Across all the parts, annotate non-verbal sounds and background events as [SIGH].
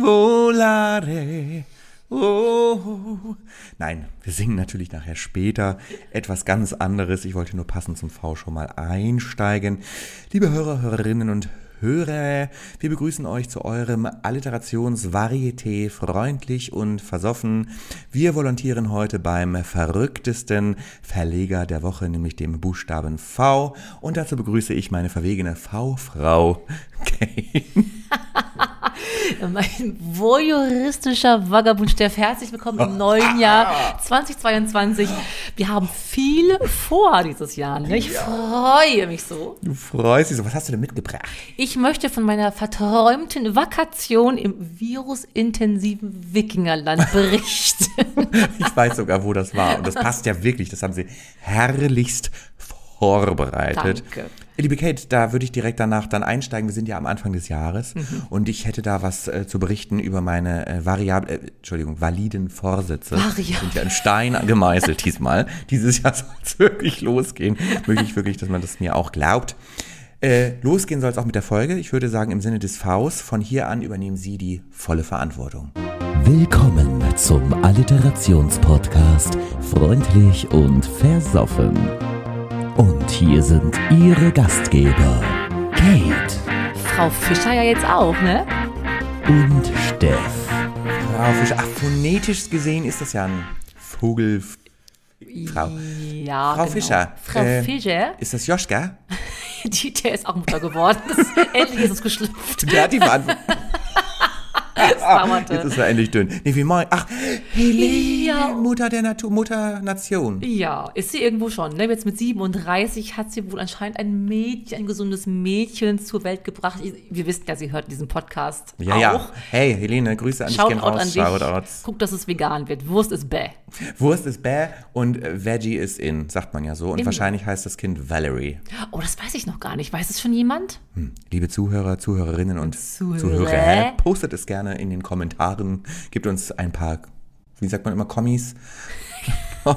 volare. Oh. Nein, wir singen natürlich nachher später etwas ganz anderes. Ich wollte nur passend zum V schon mal einsteigen. Liebe Hörer, Hörerinnen und Hörer, wir begrüßen euch zu eurem Alliterationsvarieté freundlich und versoffen. Wir volontieren heute beim verrücktesten Verleger der Woche, nämlich dem Buchstaben V. Und dazu begrüße ich meine verwegene V-Frau, Kane. [LAUGHS] [LAUGHS] mein voyeuristischer Vagabund Steff, herzlich willkommen im neuen Jahr [LAUGHS] 2022. Wir haben viel vor dieses Jahr. Ne? Ich ja. freue mich so. Du freust dich so. Was hast du denn mitgebracht? Ich möchte von meiner verträumten Vakation im virusintensiven Wikingerland berichten. [LAUGHS] ich weiß sogar, wo das war. Und das passt ja wirklich. Das haben sie herrlichst vorbereitet. Danke. Liebe Kate, da würde ich direkt danach dann einsteigen. Wir sind ja am Anfang des Jahres mhm. und ich hätte da was äh, zu berichten über meine äh, variable, äh, Entschuldigung, validen Vorsätze. Variable. Sind ja in Stein gemeißelt diesmal. [LAUGHS] Dieses Jahr soll es wirklich losgehen. Möchte ich wirklich, dass man das mir auch glaubt. Äh, losgehen soll es auch mit der Folge. Ich würde sagen, im Sinne des Vs, von hier an übernehmen Sie die volle Verantwortung. Willkommen zum Alliterationspodcast Freundlich und Versoffen. Und hier sind Ihre Gastgeber, Kate. Frau Fischer ja jetzt auch, ne? Und Steff. Frau Fischer, ach, phonetisch gesehen ist das ja ein Vogel. Frau. Ja, Frau genau. Fischer. Frau äh, Fischer. Ist das Joschka? [LAUGHS] die, der ist auch Mutter geworden. Ist, endlich ist es geschlüpft. Der hat [LAUGHS] die Verantwortung. Jetzt ist er endlich dünn. Nee, wie mein, ach, Helene, ja. Mutter der Natur, Mutter Nation. Ja, ist sie irgendwo schon. Ne? Jetzt mit 37 hat sie wohl anscheinend ein Mädchen, ein gesundes Mädchen zur Welt gebracht. Wir wissen ja, sie hört diesen Podcast Ja, auch. ja. Hey, Helene, Grüße an dich, gehen raus. An Shoutouts. Guck, dass es vegan wird. Wurst ist bäh. Wurst ist bäh und Veggie ist in, sagt man ja so. Und in. wahrscheinlich heißt das Kind Valerie. Oh, das weiß ich noch gar nicht. Weiß es schon jemand? Hm. Liebe Zuhörer, Zuhörerinnen und Zuhörer, Zuhörer postet es gerne in den Kommentaren. Gibt uns ein paar, wie sagt man immer, Kommis. [LAUGHS]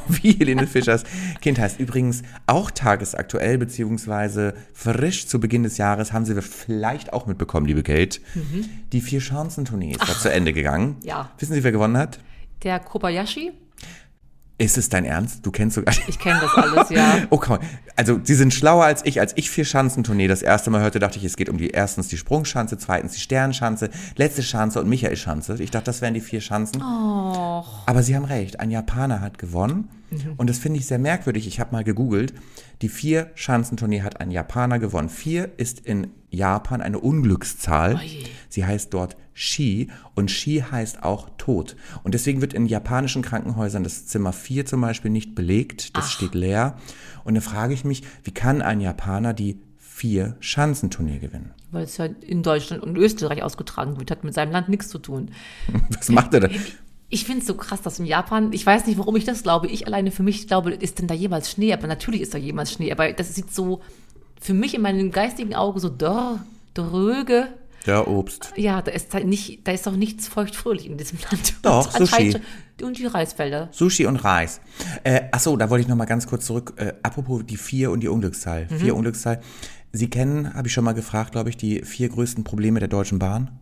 wie Helene Fischers Kind heißt. Übrigens auch tagesaktuell, beziehungsweise frisch zu Beginn des Jahres, haben Sie vielleicht auch mitbekommen, liebe Kate. Mhm. Die Vier-Chancen-Tournee ist zu Ende gegangen. Ja. Wissen Sie, wer gewonnen hat? Der Kobayashi. Ist es dein Ernst? Du kennst sogar. Ich kenne das alles, ja. [LAUGHS] Okay. Also, sie sind schlauer als ich. Als ich vier Schanzentournee das erste Mal hörte, dachte ich, es geht um die erstens die Sprungschanze, zweitens die Sternschanze, letzte Schanze und Michael Schanze. Ich dachte, das wären die vier Schanzen. Oh. Aber sie haben recht. Ein Japaner hat gewonnen. Mhm. Und das finde ich sehr merkwürdig. Ich habe mal gegoogelt. Die vier Schanzentournee hat ein Japaner gewonnen. Vier ist in Japan eine Unglückszahl. Oh sie heißt dort Shi und Shi heißt auch Tod. Und deswegen wird in japanischen Krankenhäusern das Zimmer 4 zum Beispiel nicht belegt, das Ach. steht leer. Und da frage ich mich, wie kann ein Japaner die vier Schanzenturnier gewinnen? Weil es ja in Deutschland und Österreich ausgetragen wird, hat mit seinem Land nichts zu tun. [LAUGHS] Was macht er denn? Ich finde es so krass, dass in Japan, ich weiß nicht, warum ich das glaube, ich alleine für mich glaube, ist denn da jemals Schnee? Aber natürlich ist da jemals Schnee, aber das sieht so für mich in meinem geistigen Auge so dörr, dröge der Obst. Ja, da ist halt nicht, da ist auch nichts feuchtfröhlich in diesem Land. Doch, und Sushi. Und die Reisfelder. Sushi und Reis. Äh, achso, da wollte ich noch mal ganz kurz zurück. Äh, apropos die vier und die Unglückszahl. Mhm. Vier Unglückszahl. Sie kennen, habe ich schon mal gefragt, glaube ich, die vier größten Probleme der Deutschen Bahn?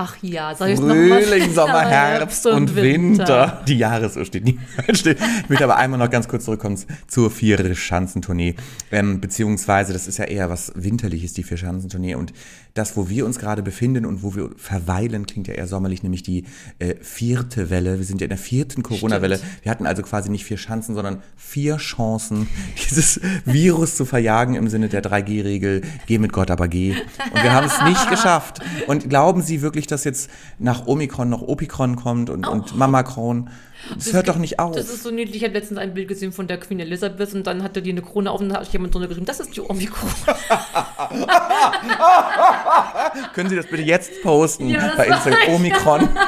Ach ja, soll ich Frühling, Sommer, Herbst und, und Winter. Winter. Die Jahresuhr steht nie. [LAUGHS] ich möchte aber einmal noch ganz kurz zurückkommen zur Vier-Schanzentournee. Ähm, beziehungsweise, das ist ja eher was Winterliches, die Vier-Schanzentournee. Und das, wo wir uns gerade befinden und wo wir verweilen, klingt ja eher sommerlich, nämlich die äh, vierte Welle. Wir sind ja in der vierten Corona-Welle. Wir hatten also quasi nicht vier Schanzen, sondern vier Chancen, [LAUGHS] dieses Virus zu verjagen im Sinne der 3G-Regel. Geh mit Gott, aber geh. Und wir haben es nicht [LAUGHS] geschafft. Und glauben Sie wirklich, dass jetzt nach Omikron noch Opikron kommt und, oh. und Mamacron? Das, das hört doch nicht auf. Das ist so niedlich. Ich habe letztens ein Bild gesehen von der Queen Elizabeth und dann hatte die eine Krone auf und da hat jemand drunter geschrieben, das ist die Omikron. [LAUGHS] Können Sie das bitte jetzt posten ja, bei Instagram? Omikron. [LAUGHS]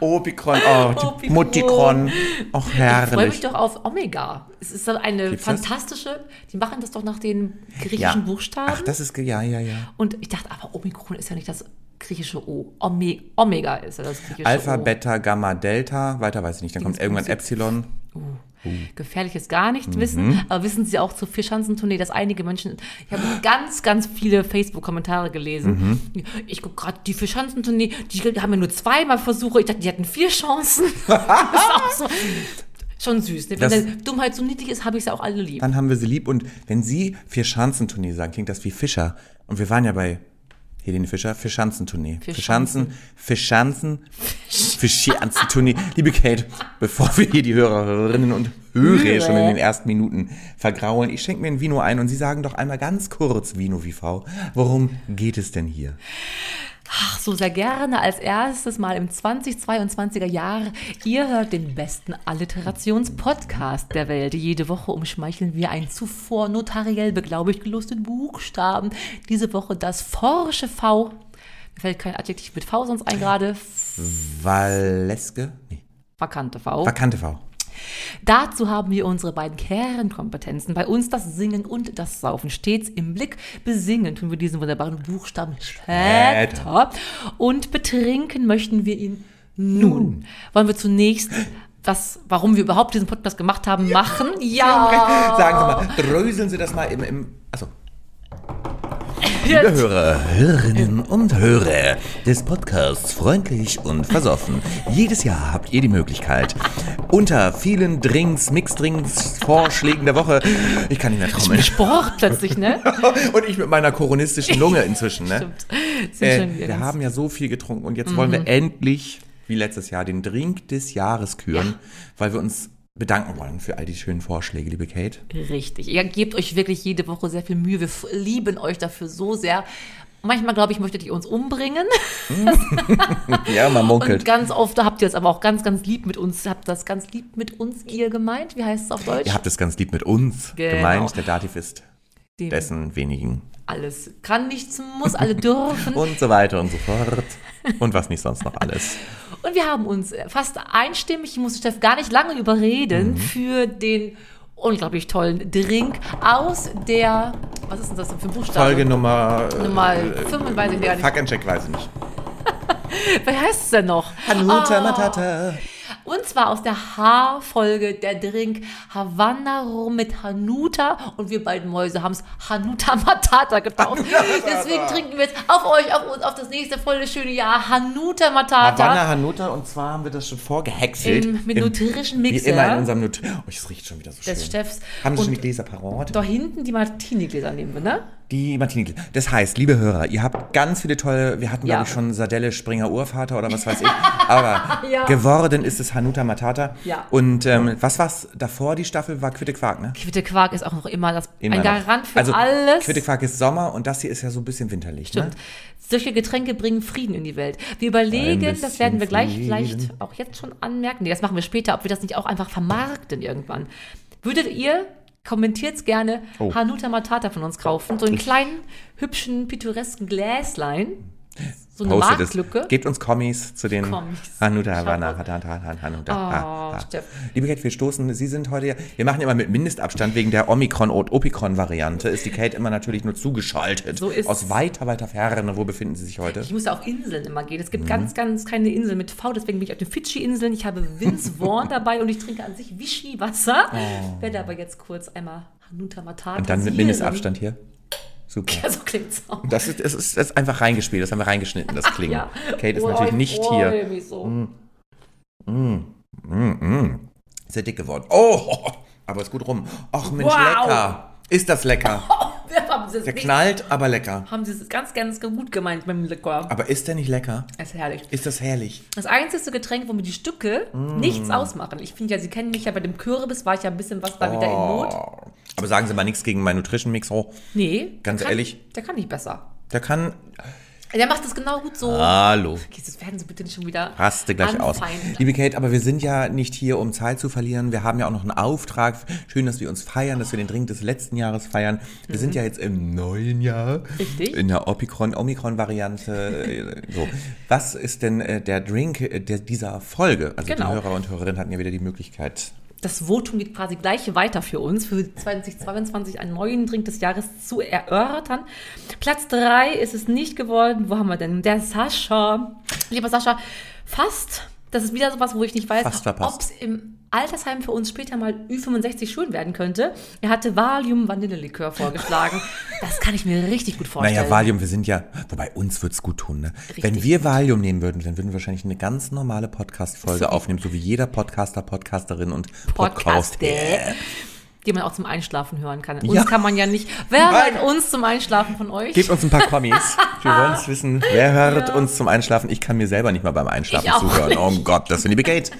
Omikron, oh, Mutikron. Ach, herrlich. Ich freue mich doch auf Omega. Es ist eine Gibt's fantastische, das? die machen das doch nach den griechischen ja. Buchstaben. Ach, das ist, ja, ja, ja. Und ich dachte, aber Omikron ist ja nicht das griechische O. Ome Omega ist ja das griechische Alpha, O. Beta, Gamma, Delta, weiter weiß ich nicht. Dann kommt irgendwann Epsilon. Uh. gefährliches gar nicht wissen. Aber wissen Sie auch zur Vierschanzentournee, dass einige Menschen, ich habe [GASPS] ganz, ganz viele Facebook-Kommentare gelesen. Ich gucke gerade die Vierschanzentournee, die haben ja nur zweimal Versuche. Ich dachte, die hatten vier Chancen. [LAUGHS] das ist auch so. Schon süß. Ne? Wenn Das- der Dummheit so niedlich ist, habe ich sie auch alle lieb. Dann haben wir sie lieb. Und wenn Sie Vier-Schanzentournee sagen, klingt das wie Fischer. Und wir waren ja bei Helene Fischer, Fischanzentournee. Fischschanzen, Fischschanzen, Fischschanzentournee. Liebe Kate, bevor wir hier die Hörerinnen und Hörer Hörer. schon in den ersten Minuten vergraulen, ich schenke mir ein Vino ein und Sie sagen doch einmal ganz kurz, Vino wie Frau, worum geht es denn hier? Ach, so sehr gerne als erstes Mal im 2022er Jahr. Ihr hört den besten Alliterationspodcast der Welt. Jede Woche umschmeicheln wir einen zuvor notariell beglaubigt gelusteten Buchstaben. Diese Woche das forsche V. Mir fällt kein Adjektiv mit V sonst ein gerade. Valeske? Nee, Vakante V. vakante V. Dazu haben wir unsere beiden Kernkompetenzen. Bei uns das Singen und das Saufen stets im Blick. Besingen tun wir diesen wunderbaren Buchstaben später. Und betrinken möchten wir ihn nun. Wollen wir zunächst das, warum wir überhaupt diesen Podcast gemacht haben, machen? Ja. Sagen Sie mal, dröseln Sie das mal im, im also Liebe Hörer, Hörerinnen und Hörer des Podcasts Freundlich und Versoffen. Jedes Jahr habt ihr die Möglichkeit, unter vielen Drinks, Mixdrinks, Vorschlägen der Woche, ich kann nicht mehr trommeln. Sport plötzlich, ne? [LAUGHS] Und ich mit meiner koronistischen Lunge inzwischen, ne? Stimmt. Äh, wir Mhm. haben ja so viel getrunken und jetzt wollen wir endlich, wie letztes Jahr, den Drink des Jahres küren, weil wir uns bedanken wollen für all die schönen Vorschläge, liebe Kate. Richtig. Ihr gebt euch wirklich jede Woche sehr viel Mühe. Wir lieben euch dafür so sehr. Manchmal, glaube ich, möchtet ihr uns umbringen. [LAUGHS] Ja, man Und munkelt. ganz oft habt ihr es aber auch ganz, ganz lieb mit uns, habt das ganz lieb mit uns ihr gemeint. Wie heißt es auf Deutsch? Ihr habt es ganz lieb mit uns Genau. gemeint. Der Dativ ist Dem dessen wenigen. Alles kann, nichts muss, alle [LAUGHS] dürfen. Und so weiter und so fort. Und was nicht sonst noch alles. [LAUGHS] Und wir haben uns fast einstimmig, ich muss Steff gar nicht lange überreden, Mhm. für den unglaublich tollen Drink aus der, was ist denn das für ein Buchstabe? Folge Nummer. äh, Nummer 5, weiß ich gar nicht. Fuck and Check, weiß ich nicht. [LAUGHS] Wie heißt es denn noch? Hanuta Ah. Matata. Und zwar aus der H-Folge, der Drink Havanna Rum mit Hanuta. Und wir beiden Mäuse haben es Hanuta Matata getauft. Deswegen trinken wir jetzt auf euch, auf uns, auf das nächste volle schöne Jahr Hanuta Matata. Havanna Hanuta und zwar haben wir das schon vorgehäckselt. Im- mit nutrischen Wie Mixer. immer in unserem Nut Oh, es riecht schon wieder so schön. Des Chefs. Haben Sie schon die Gläser parat? Da hinten die Martini-Gläser nehmen wir, ne? Die Martini. Das heißt, liebe Hörer, ihr habt ganz viele tolle, wir hatten Ja. glaube ich schon Sardelle Springer Urvater oder was weiß ich, [LAUGHS] aber Ja. geworden ist es Hanuta Matata. Ja. Und ähm, was war's davor, die Staffel, war Quitte Quark, ne? Quitte Quark ist auch noch immer das, Immer ein noch. Garant für also, alles. Quitte Quark ist Sommer und das hier ist ja so ein bisschen winterlich, Stimmt. ne? Solche Getränke bringen Frieden in die Welt. Wir überlegen, das werden wir gleich bisschen vielleicht Frieden. auch jetzt schon anmerken. Nee, das machen wir später, ob wir das nicht auch einfach vermarkten irgendwann. Würdet ihr, kommentiert's gerne, Oh. Hanuta Matata von uns kaufen? So einen kleinen, hübschen, pittoresken Gläslein. So eine Postet es. Marktlücke. Gebt uns Kommis zu den. Hanuta Hanuta, Oh, ha. Steff. Liebe Kate, wir stoßen, Sie sind heute ja, wir machen immer mit Mindestabstand wegen der Omikron- und Opikron-Variante, ist die Kate immer natürlich nur zugeschaltet. So ist Aus es. weiter, weiter Ferne. Wo befinden Sie sich heute? Ich muss ja auf Inseln immer gehen. Es gibt Mhm. ganz, ganz kleine Inseln mit V, deswegen bin ich auf den Fidschi-Inseln. Ich habe Vince [LAUGHS] Vaughn dabei und ich trinke an sich Vichy-Wasser. Werde aber jetzt kurz einmal Hanuta Matata Oh. Und dann mit. Mindestabstand hier. Super. Ja, so klingt's auch. Das ist, das ist, das ist einfach reingespielt, das haben wir reingeschnitten, das [LAUGHS] Klingen. Ja. Kate ist Oh, natürlich ich nicht hier. Mich so. Ist ja dick geworden. Oh, [LAUGHS] aber ist gut rum. Ach Mensch, Wow. lecker. Ist das lecker. [LAUGHS] [LAUGHS] Der knallt, aber lecker. haben sie es ganz, ganz gut gemeint mit dem Likör. Aber ist der nicht lecker? Das ist herrlich. Ist das herrlich? Das einzige Getränk, wo mir die Stücke Mm. nichts ausmachen. Ich finde ja, Sie kennen mich ja bei dem Kürbis, war ich ja ein bisschen was da wieder in Not. Oh. Aber sagen Sie mal nichts gegen meinen Nutrition Mix. Oh, Nee. Ganz der kann, ehrlich? Der kann nicht besser. der kann. Der macht das genau gut so. Hallo. Okay, jetzt werden Sie bitte nicht schon wieder Raste gleich aus. anfeinden. Liebe Kate, aber wir sind ja nicht hier, um Zeit zu verlieren. Wir haben ja auch noch einen Auftrag. Schön, dass wir uns feiern, dass wir den Drink des letzten Jahres feiern. Wir sind ja jetzt im neuen Jahr. Mhm. Richtig. In der Omikron- Omikron-Variante. [LAUGHS] so. Was ist denn äh, der Drink äh, dieser Folge? Also Genau. die Hörer und Hörerinnen hatten ja wieder die Möglichkeit. Das Votum geht quasi gleich weiter für uns, für 2022 einen neuen Drink des Jahres zu erörtern. Platz 3 ist es nicht geworden. Wo haben wir denn? Der Sascha. Lieber Sascha, fast Das ist wieder sowas, wo ich nicht weiß, ob es im Altersheim für uns später mal Ü65 schön werden könnte. Er hatte Valium Vanillelikör vorgeschlagen. [LAUGHS] das kann ich mir richtig gut vorstellen. Naja, Valium, wir sind ja, wobei uns wird's gut tun, ne? Wenn wir Valium nehmen würden, dann würden wir wahrscheinlich eine ganz normale Podcast-Folge aufnehmen, so wie jeder Podcaster, Podcasterin und Podcast, Podcast. Die man auch zum Einschlafen hören kann. Ja. Uns kann man ja nicht. Wer Nein. hört uns zum Einschlafen von euch? Gebt uns ein paar Kommis. [LAUGHS] Wir wollen es wissen. Wer hört uns zum Einschlafen? Ich kann mir selber nicht mal beim Einschlafen zuhören. nicht. Oh Gott, das liebe Kate.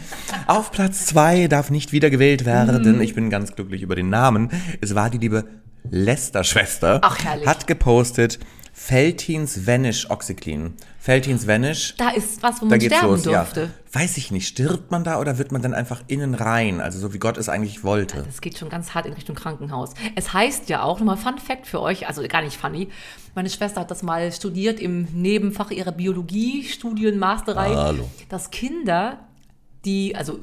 Auf Platz zwei darf nicht wieder gewählt werden. Mhm. Ich bin ganz glücklich über den Namen. Es war die liebe Lester-Schwester. Ach, herrlich. Hat gepostet Feltins Vanish Oxyclean. Feltins Vanish. da ist was, wo man sterben los, durfte. ja. Weiß ich nicht. Stirbt man da oder wird man dann einfach innen rein? Also so wie Gott es eigentlich wollte. Das geht schon ganz hart in Richtung Krankenhaus. Es heißt ja auch, nochmal Fun Fact für euch, also gar nicht funny, meine Schwester hat das mal studiert im Nebenfach ihrer Biologie-Studien, Masterei, Hallo. dass Kinder, die, also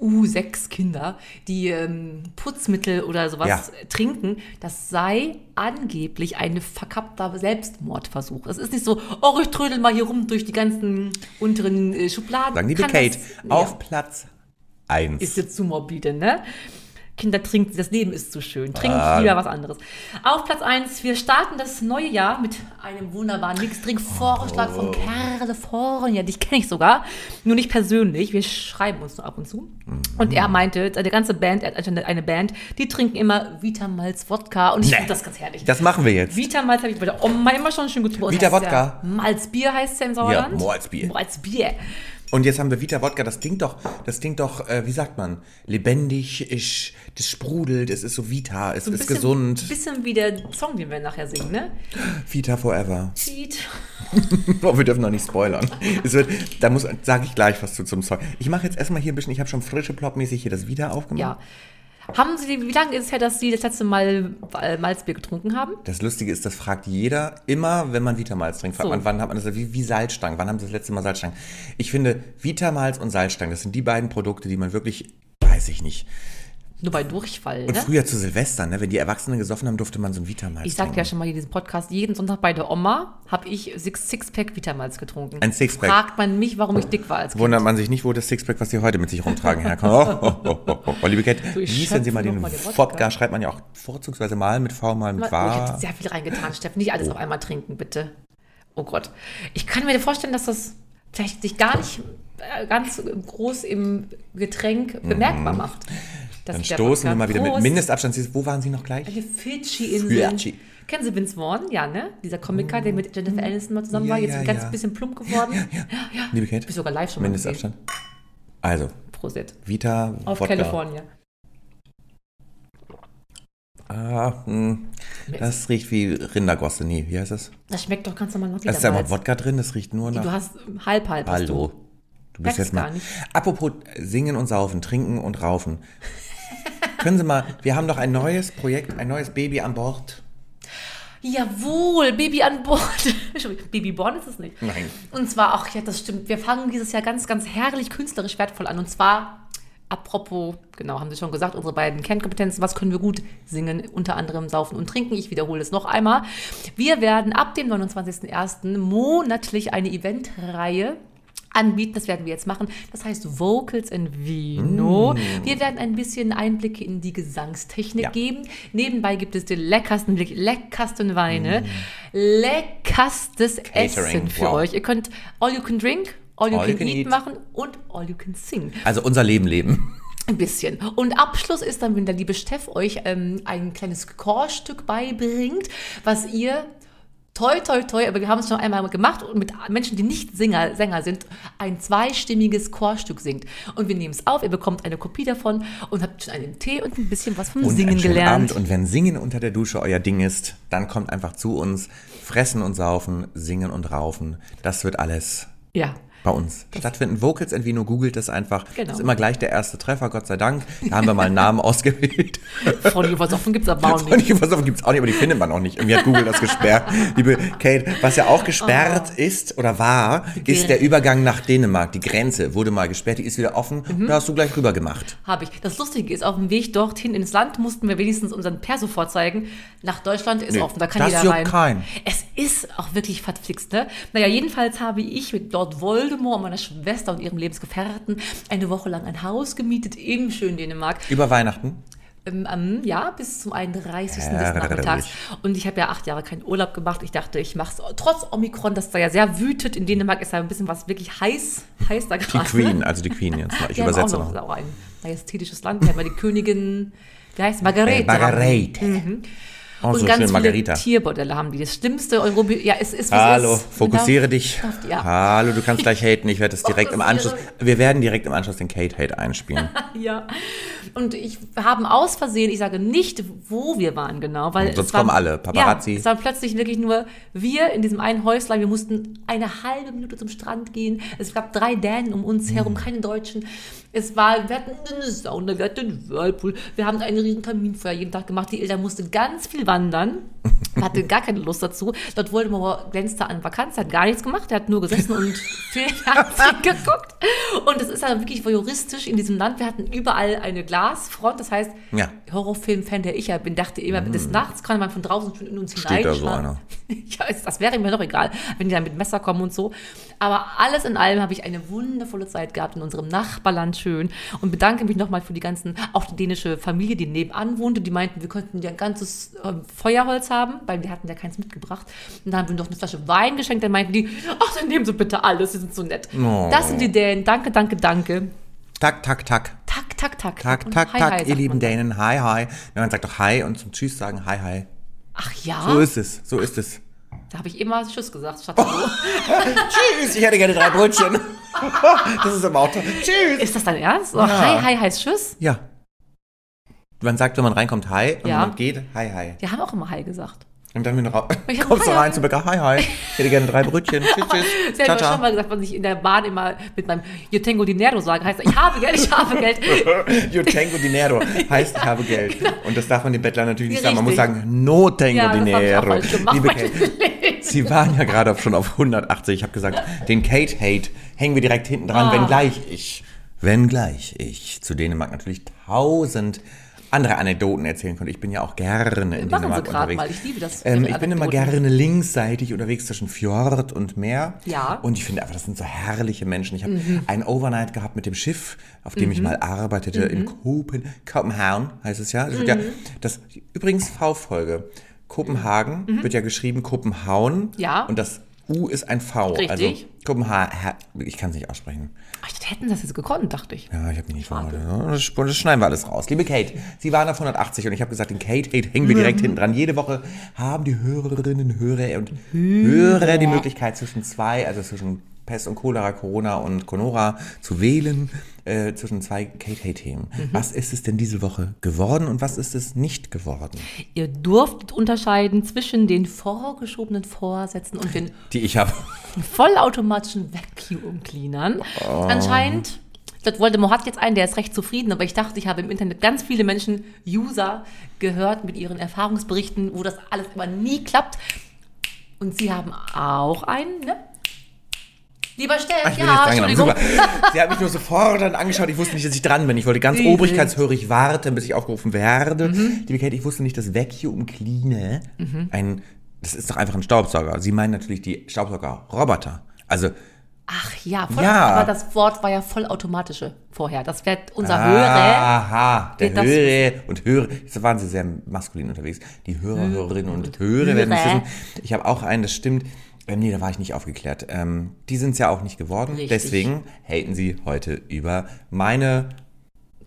U6 Kinder, die ähm, Putzmittel oder sowas Ja. trinken, das sei angeblich ein verkappter Selbstmordversuch. Es ist nicht so, oh, ich trödel mal hier rum durch die ganzen unteren äh, Schubladen. Sagen liebe Kate, das- auf Ja Platz eins. ist jetzt zu morbide, ne? Kinder trinken, das Leben ist zu schön. Trinken Ah. lieber was anderes. Auf Platz 1, wir starten das neue Jahr mit einem wunderbaren Mixdrink-Vorschlag von California. Dich kenne ich sogar, nur nicht persönlich. Wir schreiben uns nur ab und zu. Und er meinte, seine ganze Band, er hat eine- eine Band, die trinken immer Vitamalz Wodka. Und ich Nee. finde das ganz herrlich. Das machen wir jetzt. Vitamalz habe ich bei der Oma immer schon schön getrunken. Vita Wodka. Ja, Malzbier heißt es ja im Sauerland. Malzbier. Malzbier. Und jetzt haben wir Vita Wodka, das klingt doch, das klingt doch, äh, wie sagt man, lebendig, ich, das sprudelt, es ist so Vita, es So ein ist bisschen- gesund. Bisschen wie der Song, den wir nachher singen, ne? Vita Forever. Sieht. [LAUGHS] Oh, wir dürfen noch nicht spoilern. Es wird, da muss, sage ich gleich was zu zum Song. Ich mache jetzt erstmal hier ein bisschen, ich habe schon frische Plopmäßig hier das Vita aufgemacht. Ja. Haben Sie, wie lange ist es her, dass Sie das letzte Mal äh, Malzbier getrunken haben? Das Lustige ist, das fragt jeder immer, wenn man Vitamalz trinkt. Fragt So. man, wann hat man das? Wie, wie Salzstangen. Wann haben Sie das letzte Mal Salzstangen? Ich finde, Vitamalz und Salzstangen, das sind die beiden Produkte, die man wirklich, weiß ich nicht. Nur bei Durchfall, Und ne? früher zu Silvester, ne, wenn die Erwachsenen gesoffen haben, durfte man so ein Vitamalz Ich sagte ja schon mal in diesem Podcast, jeden Sonntag bei der Oma habe ich Six- Sixpack Vitamalz getrunken. Ein Sixpack. Fragt man mich, warum ich dick war als Kind. Wundert man sich nicht, wo das Sixpack, was sie heute mit sich rumtragen, herkommt. Oh, oh, oh, oh, oh. oh liebe Kate, So, Sie mal den mal den Wodka. Wodka. Schreibt man ja auch vorzugsweise mal mit V, mal mit Ich habe Wa. sehr viel reingetan, Steffen. Nicht alles auf einmal trinken, bitte. Oh Gott. Ich kann mir vorstellen, dass das vielleicht sich gar nicht äh, ganz groß im Getränk bemerkbar macht. Das Dann stoßen wir mal wieder mit Prost. Mindestabstand. Sie- Wo waren Sie noch gleich? Die Fidschi-Inseln. Fidschi. Kennen Sie Vince Vaughn? Ja, ne? Dieser Komiker, der mit Jennifer Aniston mal zusammen Ja, war, jetzt ja, ein ganz ja. bisschen plump geworden. Ja, Liebe Kate, Bist sogar live schon mal gesehen. Mindestabstand. Also, Prosit. Vita, Auf Wodka. California. Ah, hm, das riecht wie Rindergosse. Nee, wie heißt das? Das schmeckt doch ganz normal Da ist ja mal. Wodka drin, das riecht nur nach... Du hast halb, halb. Hallo. Du. Bist Merkst jetzt mal. Apropos singen und saufen, trinken und raufen. Können Sie mal, wir haben doch ein neues Projekt, ein neues Baby an Bord. Jawohl, Baby an Bord. [LAUGHS] Baby Born ist es nicht. Nein. Und zwar, ach ja, das stimmt. Wir fangen dieses Jahr ganz, ganz herrlich künstlerisch wertvoll an. Und zwar, apropos, genau, haben Sie schon gesagt, unsere beiden Kernkompetenzen. Was können wir gut singen? Unter anderem saufen und trinken. Ich wiederhole es noch einmal. Wir werden ab dem 29.01. monatlich eine Eventreihe anbieten. Das werden wir jetzt machen. Das heißt Vocals in Vino. Wir werden ein bisschen Einblicke in die Gesangstechnik Ja. geben. Nebenbei gibt es den leckersten, wirklich leckersten Weine, leckerstes Catering, Essen für wow. euch. Ihr könnt all you can drink, all you All can, you can eat, eat. machen und all you can sing. Also unser Leben leben. Ein bisschen. Und Abschluss ist dann, wenn der liebe Steff euch ähm, ein kleines Chorstück beibringt, was ihr toi toi toi, aber wir haben es schon einmal gemacht und mit Menschen, die nicht Singer, Sänger sind, ein zweistimmiges Chorstück singt. Und wir nehmen es auf, ihr bekommt eine Kopie davon und habt schon einen Tee und ein bisschen was vom Und Singen einen gelernt. Abend. Und wenn Singen unter der Dusche euer Ding ist, dann kommt einfach zu uns. Fressen und saufen, singen und raufen. Das wird alles ja. Bei uns stattfinden. Vocals and Vino, googelt das einfach. Genau. Das ist immer gleich der erste Treffer, Gott sei Dank. Da haben wir mal einen Namen [LAUGHS] ausgewählt. Von Übersoffen gibt es aber auch nicht. die Versuchung gibt es auch nicht, aber die findet man auch nicht. Irgendwie hat Google das gesperrt. Liebe Kate, was ja auch gesperrt ist oder war, ist der Übergang nach Dänemark. Die Grenze wurde mal gesperrt, die ist wieder offen. Mhm. Da hast du gleich rüber gemacht. Habe ich. Das Lustige ist, auf dem Weg dorthin ins Land mussten wir wenigstens unseren Perso vorzeigen. Nach Deutschland ist Nee, offen, da kann das jeder rein. keinen. Es ist auch wirklich verflixt, ne? Naja, jedenfalls habe ich mit dort wohl Voldemort, meiner Schwester und ihrem Lebensgefährten eine Woche lang ein Haus gemietet im schönen Dänemark. Über Weihnachten? Ähm, ähm, ja, bis zum 31. des Herrlich. Nachmittags. Und ich habe ja acht Jahre keinen Urlaub gemacht. Ich dachte, ich mache es trotz Omikron, das da ja sehr wütet. In Dänemark ist da ein bisschen was wirklich heiß, heiß da Die gerade. Queen, also die Queen jetzt mal. Ich [LAUGHS] Die haben übersetze auch noch, noch. Auch ein majestätisches Land. Die haben ja die Königin, wie heißt? Margarete. Äh, Margarete. Mhm. Oh, Und so ganz schön, viele Margarita. Tierbordelle haben die. Das schlimmste Euro... Ja, es ist, was Hallo, ist. fokussiere Man darf- dich. darf- Ja. Hallo, du kannst gleich haten. Ich werde das direkt im Anschluss. Fokussiere. Wir werden direkt im Anschluss den Kate-Hate einspielen. [LAUGHS] Ja. Und ich haben aus Versehen, ich sage nicht, wo wir waren genau, weil Sonst es waren, kommen alle, Paparazzi. Ja, es waren plötzlich wirklich nur wir in diesem einen Häuslein. Wir mussten eine halbe Minute zum Strand gehen. Es gab drei Dänen um uns herum, Hm. keine Deutschen. Es war, wir hatten eine Sauna, wir hatten einen Whirlpool, wir haben einen riesen Kaminfeuer jeden Tag gemacht. Die Eltern musste ganz viel wandern. [LAUGHS] Wir hatten gar keine Lust dazu. Dort Voldemort glänzte an Vakanz, hat gar nichts gemacht. Er hat nur gesessen und [LAUGHS] Fernsehen geguckt. Und es ist dann wirklich voyeuristisch in diesem Land. Wir hatten überall eine Glasfront. Das heißt, Ja. Mm. Horrorfilm-Fan, der ich ja bin, dachte immer, des Nachts kann man von draußen schon in uns Steht da so einer? [LAUGHS] Ja, das wäre mir doch egal, wenn die dann mit Messer kommen und so. Aber alles in allem habe ich eine wundervolle Zeit gehabt in unserem Nachbarland schön und bedanke mich nochmal für die ganzen, auch die dänische Familie, die nebenan wohnte, die meinten, wir könnten ja ein ganzes ähm, Feuerholz haben, weil wir hatten ja keins mitgebracht. Und dann haben wir noch eine Flasche Wein geschenkt, dann meinten die, ach, dann nehmen Sie bitte alles, Sie sind so nett. Oh. Das sind die Dänen, danke, danke, danke. Tak, tak, tak. Tak, tak, tak. Tak, hi, tak, hi, ihr lieben. Dänen. Hi, hi. Ja, man sagt doch hi und zum Tschüss sagen hi, hi. Ach ja, So ist es, so ist es. da habe ich immer Tschüss gesagt, statt Hallo. [LAUGHS] Tschüss, ich hätte gerne drei Brötchen. [LAUGHS] das ist aber auch toll. Tschüss. Ist das dein Ernst? Oh, Ja. Hi, hi heißt Tschüss? Ja. Man sagt, wenn man reinkommt, hi. Und Ja. wenn man geht, hi, hi. Wir haben auch immer Hi gesagt. Und dann, ra- Ich [LAUGHS] kommst du rein zum Bäcker, hi, hi. Ich hätte gerne drei Brötchen. [LAUGHS] Tschüss, tschüss. Sie haben schon mal gesagt, was ich in der Bahn immer mit meinem Yo tengo dinero sage, heißt, ich habe Geld, ich habe Geld. [LAUGHS] Yo tengo dinero heißt, ich habe Geld. Und das darf man dem Bettler natürlich nicht sagen. Man muss Richtig. sagen, no tengo Ja, dinero. Liebe Kate. Sie waren ja gerade schon auf 180. Ich habe gesagt, den Kate-Hate hängen wir direkt hinten dran, Ah. wenngleich ich, wenngleich ich zu Dänemark natürlich tausend andere Anekdoten erzählen konnte. Ich bin ja auch gerne in Sie Dänemark unterwegs. mal, ich liebe das. Ähm, ich bin immer gerne linksseitig unterwegs zwischen Fjord und Meer. Ja. Und ich finde einfach, das sind so herrliche Menschen. Ich habe Mhm. ein Overnight gehabt mit dem Schiff, auf dem ich mal arbeitete, in Mhm. Kopen, Kopenhagen heißt es ja. Das, ja das übrigens V-Folge. Kopenhagen wird ja geschrieben Kopenhauen. Mhm. Ja. Und das U ist ein V. Richtig. Also Kopenhagen, ich kann es nicht aussprechen. Ach, dachte, hätten das jetzt gekonnt, dachte ich. Ja, ich habe mich nicht vorbereitet. Das, das schneiden wir alles raus. Liebe Kate, Sie waren auf 180 und ich habe gesagt, den Kate-Hate hängen wir direkt hinten dran. Jede Woche haben die Hörerinnen, Hörer und Hörer die Möglichkeit zwischen zwei, also zwischen Pest und Cholera, Corona und Conora zu wählen, äh, zwischen zwei Kate-Hate-Themen. Was ist es denn diese Woche geworden und was ist es nicht geworden? Ihr durftet unterscheiden zwischen den vorgeschobenen Vorsätzen und den Die ich habe. vollautomatischen Vacuum-Cleanern. Oh. Anscheinend, das Voldemort hat jetzt einen, der ist recht zufrieden, aber ich dachte, ich habe im Internet ganz viele Menschen, User, gehört mit ihren Erfahrungsberichten, wo das alles immer nie klappt. Und sie haben auch einen, ne? Lieber Steff, ja. Entschuldigung. Super. Sie hat mich nur sofort dann angeschaut. Ich wusste nicht, dass ich dran bin. Ich wollte ganz obrigkeitshörig warten, bis ich aufgerufen werde. Mhm. Liebe Kate, ich wusste nicht, dass Vacuum Cleaner ein, das ist doch einfach ein Staubsauger. Sie meinen natürlich die Staubsauger-Roboter. Also, Ach ja, voll, Ja. aber das Wort war ja vollautomatische vorher. Das wird unser Ah. Hörer. aha, der Hörer und Hörer, jetzt waren sie sehr maskulin unterwegs. Die Hörer, Hörerinnen und Hörer werden wissen. Ich habe auch einen, das stimmt. Ähm, nee, da war ich nicht aufgeklärt. Ähm, die sind es ja auch nicht geworden. Richtig. Deswegen haten sie heute über meine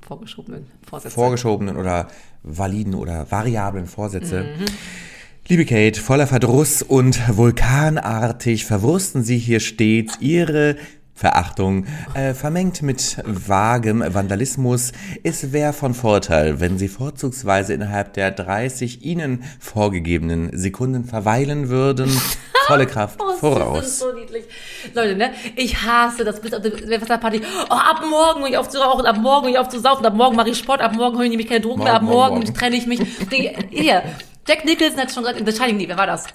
Vorgeschobenen Vorsätze. vorgeschobenen oder validen oder variablen Vorsätze. Liebe Kate, voller Verdruss und vulkanartig verwursten Sie hier stets Ihre Verachtung, äh, vermengt mit vagem Vandalismus. Es wäre von Vorteil, wenn Sie vorzugsweise innerhalb der 30 Ihnen vorgegebenen Sekunden verweilen würden. [LAUGHS] Volle Kraft Oh, voraus. Das ist so niedlich. Leute, ne? Ich hasse das bis auf der Silvesterparty. Oh, ab morgen ich auf zu rauchen, ab morgen ich auf zu saufen, ab morgen mache ich Sport, ab morgen höre ich nämlich keine Drogen mehr, ab Morgen, morgen, morgen morgen. trenne ich mich. Hier, Jack Nicholson hat schon gerade in The Shining, nee, wer war das?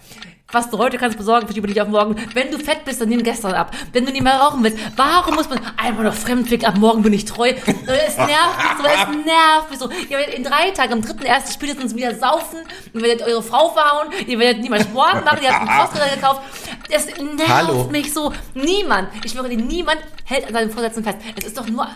Was du heute kannst besorgen, verschiebe dich auf morgen. Wenn du fett bist, dann nimm gestern ab. Wenn du nicht mehr rauchen willst, warum muss man einmal noch fremdweg ab morgen bin ich treu? Es nervt mich so, es nervt mich so. Ihr werdet in drei Tagen, am dritten ersten spätestens wieder saufen, ihr werdet eure Frau verhauen, ihr werdet niemals Sport machen, ihr habt einen Crosstrainer gekauft. Es nervt Hallo. mich so. Niemand, ich schwöre dir, niemand hält an seinen Vorsätzen fest. Es ist doch nur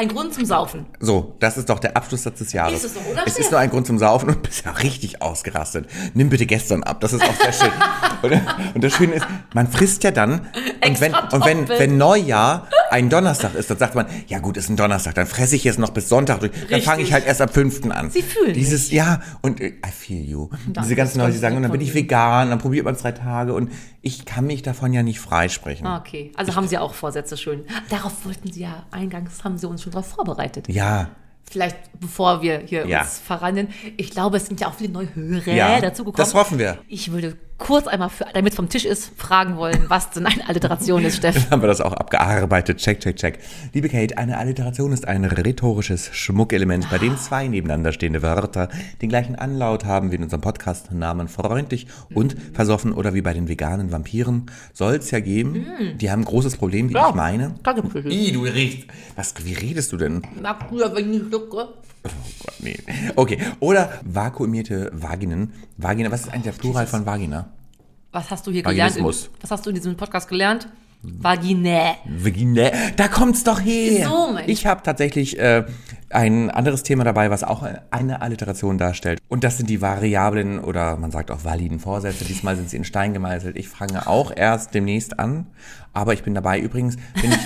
ein Grund zum Saufen. So, das ist doch der Abschlusssatz des Jahres. Ist es doch, oder? Es ist nur ein Grund zum Saufen und bist ja richtig ausgerastet. Nimm bitte gestern ab, das ist auch sehr schön. [LAUGHS] und, und das Schöne ist, man frisst ja dann und wenn, und wenn, wenn Neujahr ein Donnerstag ist, dann sagt man, ja gut, ist ein Donnerstag, dann fresse ich jetzt noch bis Sonntag durch. Dann fange ich halt erst ab 5. an. Sie fühlen Dieses, ja, und äh, I feel you. Danke, Diese ganzen Leute, die sagen, und dann mich bin ich vegan, dann probiert man es drei Tage und ich kann mich davon ja nicht freisprechen. Okay, also haben Sie auch Vorsätze schön. Darauf wollten Sie ja eingangs, haben Sie uns schon darauf vorbereitet. Ja, Vielleicht bevor wir hier Ja. uns verrennen. Ich glaube, es sind ja auch viele neue Hörer Ja, dazugekommen. das hoffen wir. Ich würde kurz einmal, für, damit es vom Tisch ist, fragen wollen, was denn eine Alliteration ist, Steff. [LAUGHS] haben wir das auch abgearbeitet. Check, check, check. Liebe Kate, eine Alliteration ist ein rhetorisches Schmuckelement, bei dem zwei nebeneinander stehende Wörter den gleichen Anlaut haben wie in unserem Podcast-Namen freundlich und versoffen oder wie bei den veganen Vampiren. Soll es ja geben. Die haben ein großes Problem, wie ich meine. Ih, du riechst. Was, wie redest du denn? Na, früher, wenn ich schlucke. Oh Gott, nee. Okay. Oder vakuumierte Vaginen. Vagina, was ist eigentlich der Plural von Vagina? Was hast du hier gelernt? in- Vaginismus. Was hast du in diesem Podcast gelernt? Vaginä. Vagina. Da kommt's doch her. So, Mensch. ich habe tatsächlich äh, ein anderes Thema dabei, was auch eine Alliteration darstellt. Und das sind die Variablen oder man sagt auch validen Vorsätze. Diesmal sind sie in Stein gemeißelt. Ich fange auch erst demnächst an, aber ich bin dabei. Übrigens bin ich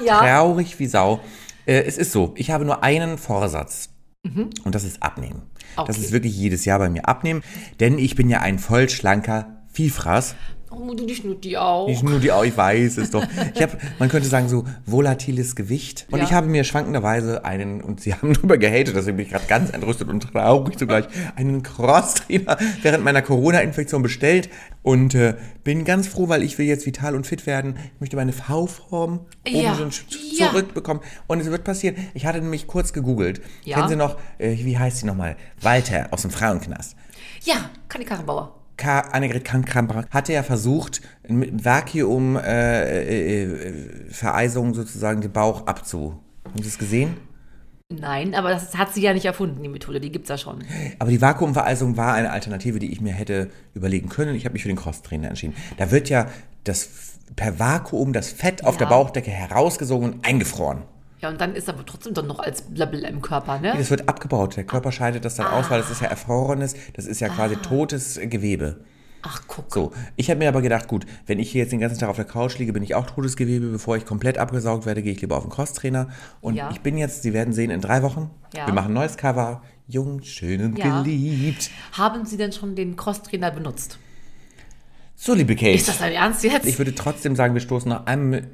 [LAUGHS] Ja. traurig wie Sau. Äh, es ist so, ich habe nur einen Vorsatz. Und das ist abnehmen. Das Mhm. Okay. ist wirklich jedes Jahr bei mir abnehmen, denn ich bin ja ein vollschlanker Vielfraß. Oh, du die Schnutti auch. Die, oh, ich weiß es doch. [LAUGHS] Ich habe, man könnte sagen, so volatiles Gewicht. Und Ja. ich habe mir schwankenderweise einen, und sie haben [LAUGHS] drüber gehatet, deswegen bin ich gerade ganz entrüstet und traurig zugleich, einen Crosstrainer während meiner Corona-Infektion bestellt und äh, bin ganz froh, weil ich will jetzt vital und fit werden. Ich möchte meine V-Form Ja. oben so Ja. zurückbekommen. Und es wird passieren. Ich hatte nämlich kurz gegoogelt. Ja. Kennen Sie noch, äh, wie heißt sie nochmal? Walter aus dem Frauenknast. Ja, Kanni Karrenbauer. Ka Annegret Kramp hatte ja versucht, mit Vakuum äh, äh, äh, Vereisung sozusagen den Bauch abzu. Haben Sie das gesehen? Nein, aber das hat sie ja nicht erfunden, die Methode. Die gibt's ja schon. Aber die Vakuumvereisung war eine Alternative, die ich mir hätte überlegen können. Ich habe mich für den Crosstrainer entschieden. Da wird ja das per Vakuum das Fett auf Ja. der Bauchdecke herausgesogen und eingefroren. Ja, und dann ist aber trotzdem doch noch als Blabbel im Körper, ne? Das wird abgebaut. Der Körper scheidet das dann aus, weil das ist ja erfrorenes, das ist ja quasi Ah. totes Gewebe. Ach, guck. So, ich habe mir aber gedacht, gut, wenn ich hier jetzt den ganzen Tag auf der Couch liege, bin ich auch totes Gewebe. Bevor ich komplett abgesaugt werde, gehe ich lieber auf den Crosstrainer. Und Ja. ich bin jetzt, Sie werden sehen, in drei Wochen. Ja. Wir machen ein neues Cover. Jung, schön und Ja. geliebt. Haben Sie denn schon den Crosstrainer benutzt? So, liebe Kate. Ist das dein Ernst jetzt? Ich würde trotzdem sagen, wir stoßen noch einmal,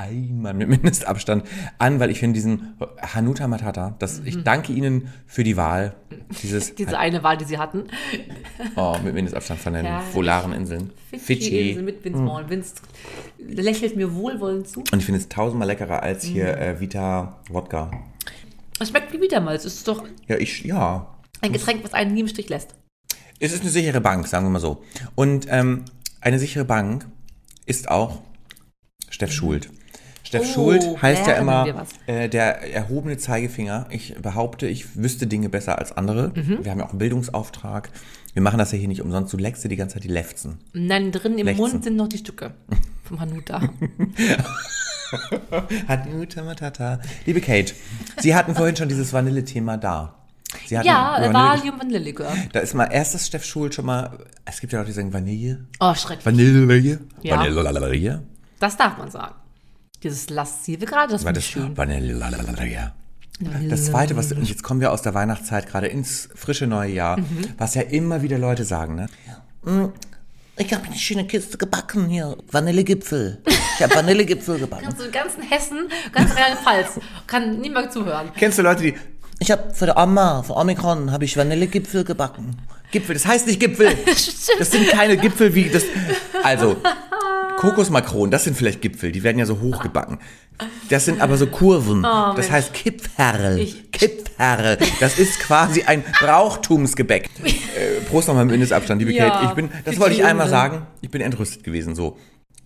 einmal mit [LAUGHS] Mindestabstand an, weil ich finde diesen Hanuta Matata, das, ich danke Ihnen für die Wahl dieses Mhm. [LAUGHS] Diese eine Wahl, die Sie hatten. oh, mit Mindestabstand von den Ja. volaren Inseln. Fidschi-Insel mit Vince Vaughn. Vince lächelt mir wohlwollend zu. Und ich finde es tausendmal leckerer als hier Mhm. äh, Vita Wodka. Es schmeckt wie Wiedermalz. Es ist doch Ja, ich, ja, ein Getränk, was einen nie im Stich lässt. Es ist eine sichere Bank, sagen wir mal so. Und ähm, eine sichere Bank ist auch Steff Schuld. Steff Oh, Schuld heißt ja immer äh, der erhobene Zeigefinger. Ich behaupte, ich wüsste Dinge besser als andere. Mhm. Wir haben ja auch einen Bildungsauftrag. Wir machen das ja hier nicht umsonst. Du leckst dir die ganze Zeit die Lefzen. Nein, drin im Lechzen. Mund sind noch die Stücke [LAUGHS] vom Hanuta. [LAUGHS] Mutter Matata. Liebe Kate, Sie hatten vorhin schon dieses Vanille-Thema da. Sie hatten ja, Vanille Valium Vanillelikör. Da ist mal erst das Steff Schuld schon mal. Es gibt ja auch die sagen Vanille. Oh, schrecklich. Vanille. Ja. Vanille. Das darf man sagen. Dieses laszive gerade, das War das schön. Vanille. Das zweite, was, und jetzt kommen wir aus der Weihnachtszeit gerade ins frische neue Jahr, Mhm. was ja immer wieder Leute sagen, ne? Ich habe eine schöne Kiste gebacken hier. Vanillegipfel. Ich habe Vanillegipfel [LAUGHS] gebacken. Kannst du den ganzen Hessen, ganz Rheinland-Pfalz, kann niemand zuhören. Kennst du Leute, die, Ich habe für die Oma, für Omikron, habe ich Vanillegipfel gebacken. Gipfel, das heißt nicht Gipfel. [LAUGHS] Das sind keine Gipfel wie das, also, Kokosmakronen, das sind vielleicht Gipfel, die werden ja so hochgebacken. Das sind aber so Kurven. Oh, das heißt Kipferl. Kipferl. Das ist quasi ein Brauchtumsgebäck. [LAUGHS] Äh, Prost nochmal im Mindestabstand, liebe Ja, Kate. Ich bin, das wollte ich einmal sagen. Ich bin entrüstet gewesen. So.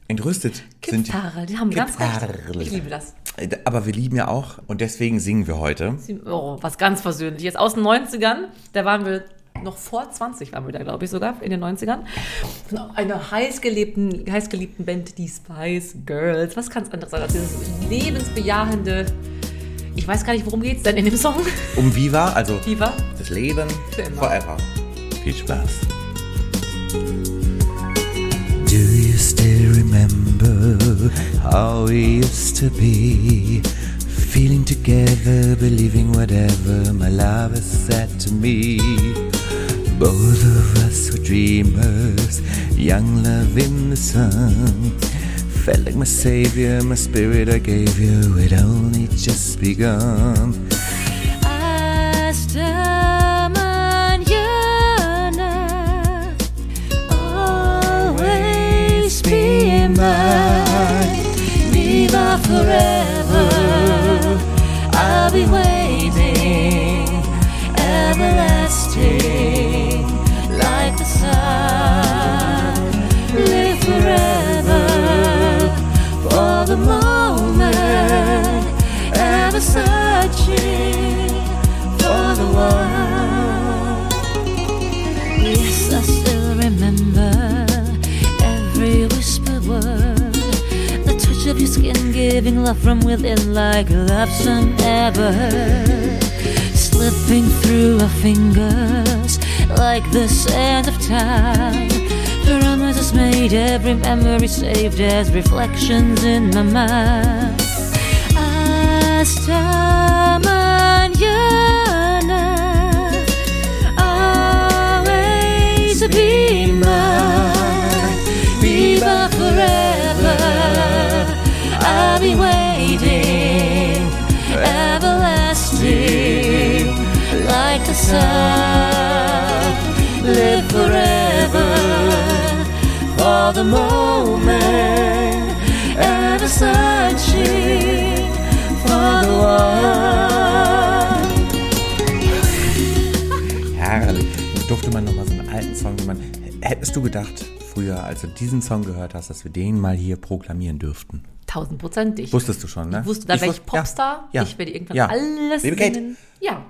Entrüstet sind die. Kipferl, die haben ganz recht. Ich liebe das. Äh, Aber wir lieben ja auch und deswegen singen wir heute. Oh, was ganz Versöhnliches. Aus den 90ern, da waren wir noch vor 20, waren wir da, glaube ich, sogar, in den 90ern. Von einer heißgeliebten, heißgeliebten Band, die Spice Girls. Was kann es anderes sein als dieses lebensbejahende. Ich weiß gar nicht, worum geht's denn in dem Song? Um Viva, also Viva? das Leben Für immer. forever. Viel Spaß. Do you still remember how we used to be? Feeling together, believing whatever my lover said to me. Both of us were dreamers, young love in the sun. Felt like my savior, my spirit I gave you, it only just begun. always be mine. Viva forever. I'll be waiting, everlasting, searching for the one. Yes, I still remember every whispered word. The touch of your skin giving love from within like love some ever. Slipping through our fingers like the sand of time. Promises made, every memory saved as reflections in my mind. And yearneth, always be. Viva forever. I'll be waiting, everlasting, like the sun. Live forever for the moment, ever Herrlich. Durfte man nochmal so einen alten Song, wie man. Hättest du gedacht, früher, als du diesen Song gehört hast, dass wir den mal hier proklamieren dürften? Tausendprozentig. Wusstest du schon, ne? Ich wusste, da wäre ich Popstar. Ja, Ich werde irgendwann ja. alles Kate, singen. Ja.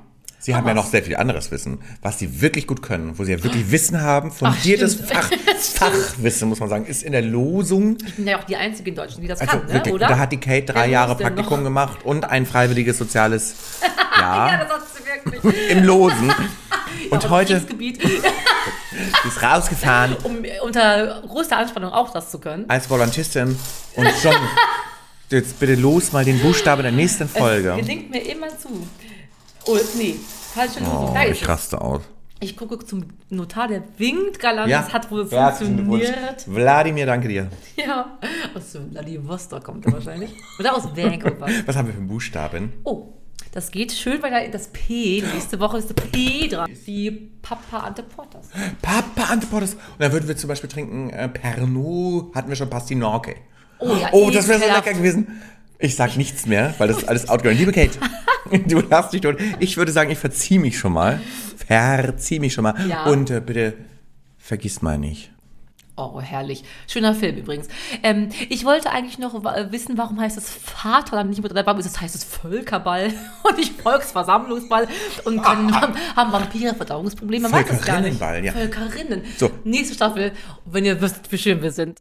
Sie haben ja noch sehr viel anderes Wissen, was sie wirklich gut können, wo sie ja wirklich Wissen haben, fundiertes stimmt. Fach, [LAUGHS] Fachwissen, muss man sagen, ist in der Losung. Ich bin ja auch die Einzige in Deutschland, die das Also kann, ne? wirklich, oder? da hat die Kate drei Wer Jahre Praktikum noch? gemacht und [LAUGHS] ein freiwilliges soziales [LAUGHS] Jahr Ja, das hat sie wirklich. im Losen. Und Auf heute sie ist rausgefahren um unter größter Anspannung auch das zu können. als Volantistin und schon. Jetzt bitte los mal den Buchstaben der nächsten Es Folge. gelingt mir immer zu. Oh, nee, falsche Lösung. Oh, ich raste aus. Ich gucke zum Notar, der winkt galant, Ja, das hat wohl funktioniert. Wladimir, danke dir. Ja, aus Vladivostok kommt er wahrscheinlich. Oder aus Vancouver. Was haben wir für einen Buchstaben? Oh, das geht schön, weil da das P, nächste Woche ist das P dran. Wie Papa Ante Portas. Papa Anteportes. Und dann würden wir zum Beispiel trinken äh, Pernod, hatten wir schon Pastinorke. Oh ja, Oh, das wäre so lecker gewesen. Ich sag nichts mehr, weil das ist alles outgoing. Liebe Kate, [LAUGHS] du darfst dich tot. Ich würde sagen, ich verzieh mich schon mal. Verzieh mich schon mal. Ja. Und äh, bitte vergiss mal nicht. Oh, herrlich. Schöner Film übrigens. Ähm, ich wollte eigentlich noch wissen, warum heißt es Vaterland nicht mit dabei? Das heißt es Völkerball [LAUGHS] und nicht Volksversammlungsball. Und können, [LAUGHS] haben Vampire Verdauungsprobleme? Man weiß es gar nicht. Völkerinnenball, ja. Völkerinnen. So. Nächste Staffel, wenn ihr wisst, wie schön wir sind.